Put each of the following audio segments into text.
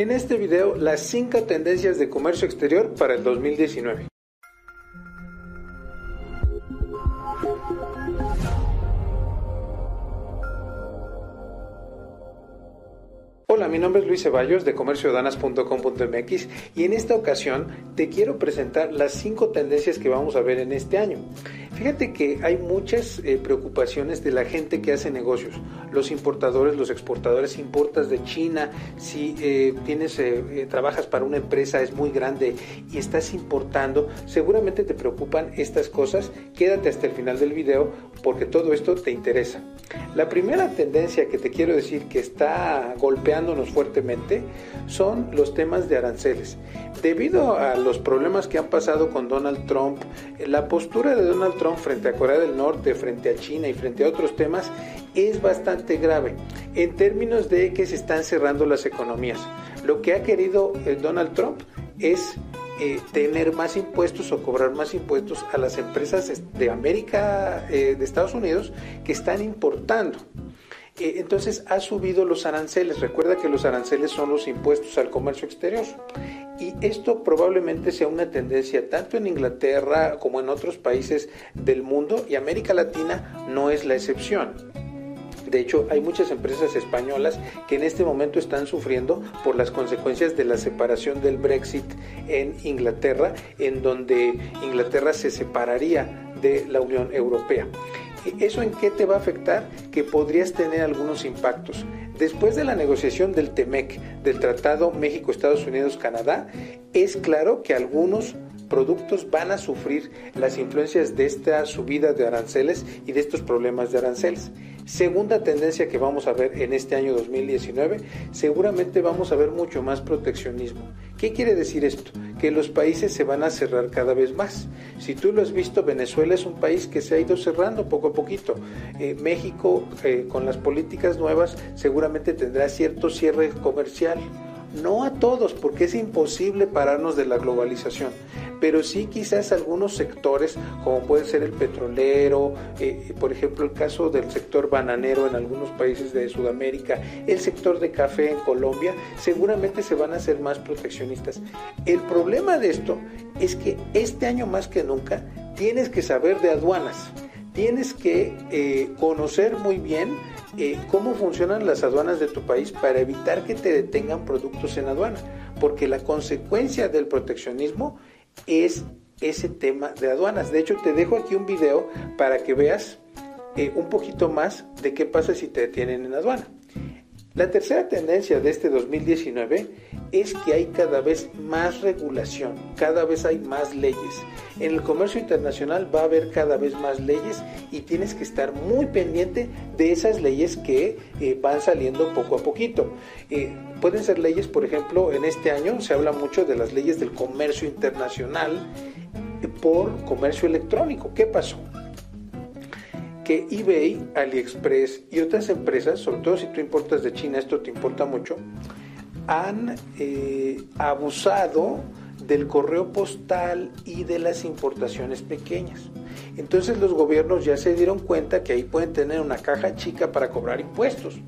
En este video, las 5 tendencias de comercio exterior para el 2019. Hola, mi nombre es Luis Ceballos de comerciodanas.com.mx y en esta ocasión te quiero presentar las cinco tendencias que vamos a ver en este año. Fíjate que hay muchas eh, preocupaciones de la gente que hace negocios, los importadores, los exportadores, importas de China, si eh, tienes, eh, trabajas para una empresa, es muy grande y estás importando, seguramente te preocupan estas cosas. Quédate hasta el final del video porque todo esto te interesa. La primera tendencia que te quiero decir que está golpeándonos fuertemente son los temas de aranceles. Debido a los problemas que han pasado con Donald Trump, la postura de Donald Trump frente a Corea del Norte, frente a China y frente a otros temas es bastante grave en términos de que se están cerrando las economías. Lo que ha querido eh, Donald Trump es eh, tener más impuestos o cobrar más impuestos a las empresas de América, eh, de Estados Unidos, que están importando. entonces ha subido los aranceles. Recuerda que los aranceles son los impuestos al comercio exterior. Y esto probablemente sea una tendencia tanto en Inglaterra como en otros países del mundo y América Latina no es la excepción. De hecho, hay muchas empresas españolas que en este momento están sufriendo por las consecuencias de la separación del Brexit en Inglaterra, en donde Inglaterra se separaría de la Unión Europea. ¿Eso en qué te va a afectar? Que podrías tener algunos impactos. Después de la negociación del TEMEC, del Tratado México-Estados Unidos-Canadá, es claro que algunos productos van a sufrir las influencias de esta subida de aranceles y de estos problemas de aranceles. Segunda tendencia que vamos a ver en este año 2019, seguramente vamos a ver mucho más proteccionismo. ¿Qué quiere decir esto? Que los países se van a cerrar cada vez más. Si tú lo has visto, Venezuela es un país que se ha ido cerrando poco a poquito. Eh, México, eh, con las políticas nuevas, seguramente tendrá cierto cierre comercial no a todos, porque es imposible pararnos de la globalización, pero sí quizás algunos sectores, como puede ser el petrolero, eh, por ejemplo el caso del sector bananero en algunos países de Sudamérica, el sector de café en Colombia, seguramente se van a hacer más proteccionistas. El problema de esto es que este año más que nunca tienes que saber de aduanas tienes que eh, conocer muy bien eh, cómo funcionan las aduanas de tu país para evitar que te detengan productos en aduana, porque la consecuencia del proteccionismo es ese tema de aduanas. De hecho, te dejo aquí un video para que veas eh, un poquito más de qué pasa si te detienen en aduana. La tercera tendencia de este 2019 es que hay cada vez más regulación, cada vez hay más leyes. En el comercio internacional va a haber cada vez más leyes y tienes que estar muy pendiente de esas leyes que eh, van saliendo poco a poquito. Eh, pueden ser leyes, por ejemplo, en este año se habla mucho de las leyes del comercio internacional por comercio electrónico. ¿Qué pasó? Que eBay, AliExpress y otras empresas, sobre todo si tú importas de China, esto te importa mucho, han eh, abusado del correo postal y de las importaciones pequeñas. Entonces los gobiernos ya se dieron cuenta que ahí pueden tener una caja chica para cobrar impuestos.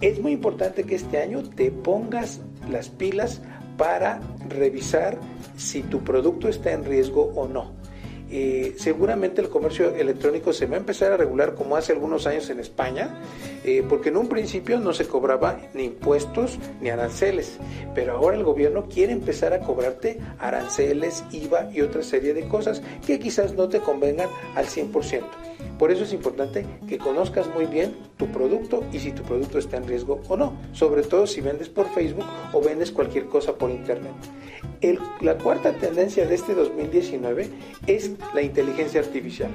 Es muy importante que este año te pongas las pilas para revisar si tu producto está en riesgo o no. Seguramente el comercio electrónico se va a empezar a regular como hace algunos años en España, eh, porque en un principio no se cobraba ni impuestos ni aranceles, pero ahora el gobierno quiere empezar a cobrarte aranceles, IVA y otra serie de cosas que quizás no te convengan al 100%. Por eso es importante que conozcas muy bien tu producto y si tu producto está en riesgo o no, sobre todo si vendes por Facebook o vendes cualquier cosa por Internet. la cuarta tendencia de este 2019 es la inteligencia artificial.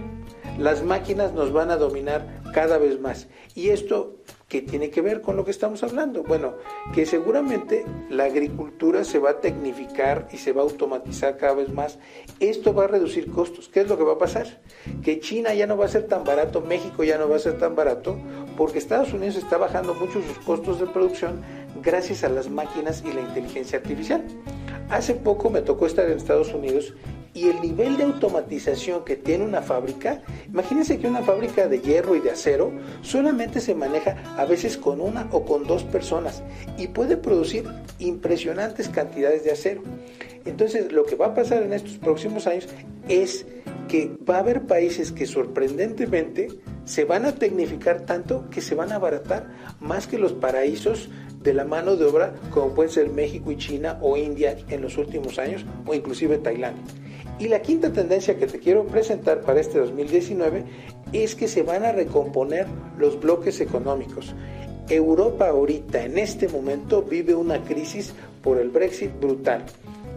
Las máquinas nos van a dominar cada vez más y esto ¿Qué tiene que ver con lo que estamos hablando? Bueno, que seguramente la agricultura se va a tecnificar y se va a automatizar cada vez más. Esto va a reducir costos. ¿Qué es lo que va a pasar? Que China ya no va a ser tan barato, México ya no va a ser tan barato, porque Estados Unidos está bajando mucho sus costos de producción gracias a las máquinas y la inteligencia artificial. Hace poco me tocó estar en Estados Unidos y el nivel de automatización que tiene una fábrica, imagínense que una fábrica de hierro y de acero solamente se maneja a veces con una o con dos personas y puede producir impresionantes cantidades de acero. Entonces, lo que va a pasar en estos próximos años es que va a haber países que sorprendentemente se van a tecnificar tanto que se van a abaratar más que los paraísos de la mano de obra como pueden ser México y China o India en los últimos años o inclusive Tailandia. Y la quinta tendencia que te quiero presentar para este 2019 es que se van a recomponer los bloques económicos. Europa ahorita, en este momento, vive una crisis por el Brexit brutal.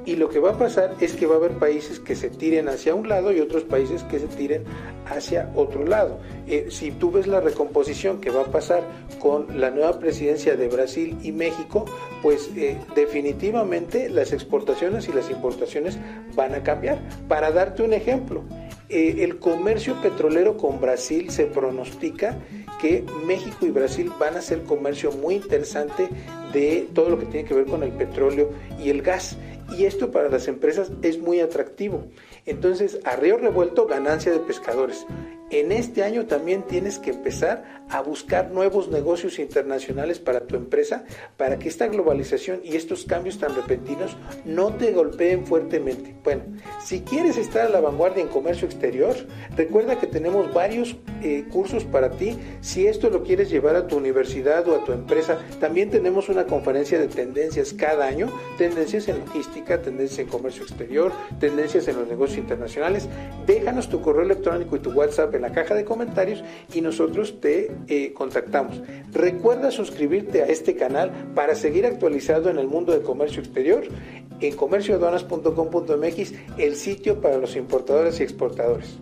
Y lo que va a pasar es que va a haber países que se tiren hacia un lado y otros países que se tiren hacia otro lado. Eh, si tú ves la recomposición que va a pasar con la nueva presidencia de Brasil y México, pues eh, definitivamente las exportaciones y las importaciones van a cambiar. Para darte un ejemplo, eh, el comercio petrolero con Brasil se pronostica que México y Brasil van a hacer comercio muy interesante de todo lo que tiene que ver con el petróleo y el gas. Y esto para las empresas es muy atractivo. Entonces, a río revuelto, ganancia de pescadores. En este año también tienes que empezar a buscar nuevos negocios internacionales para tu empresa, para que esta globalización y estos cambios tan repentinos no te golpeen fuertemente. Bueno, si quieres estar a la vanguardia en comercio exterior, recuerda que tenemos varios eh, cursos para ti. Si esto lo quieres llevar a tu universidad o a tu empresa, también tenemos una conferencia de tendencias cada año, tendencias en logística, tendencias en comercio exterior, tendencias en los negocios internacionales. Déjanos tu correo electrónico y tu WhatsApp la caja de comentarios y nosotros te eh, contactamos. Recuerda suscribirte a este canal para seguir actualizado en el mundo de comercio exterior en comercioaduanas.com.mx, el sitio para los importadores y exportadores.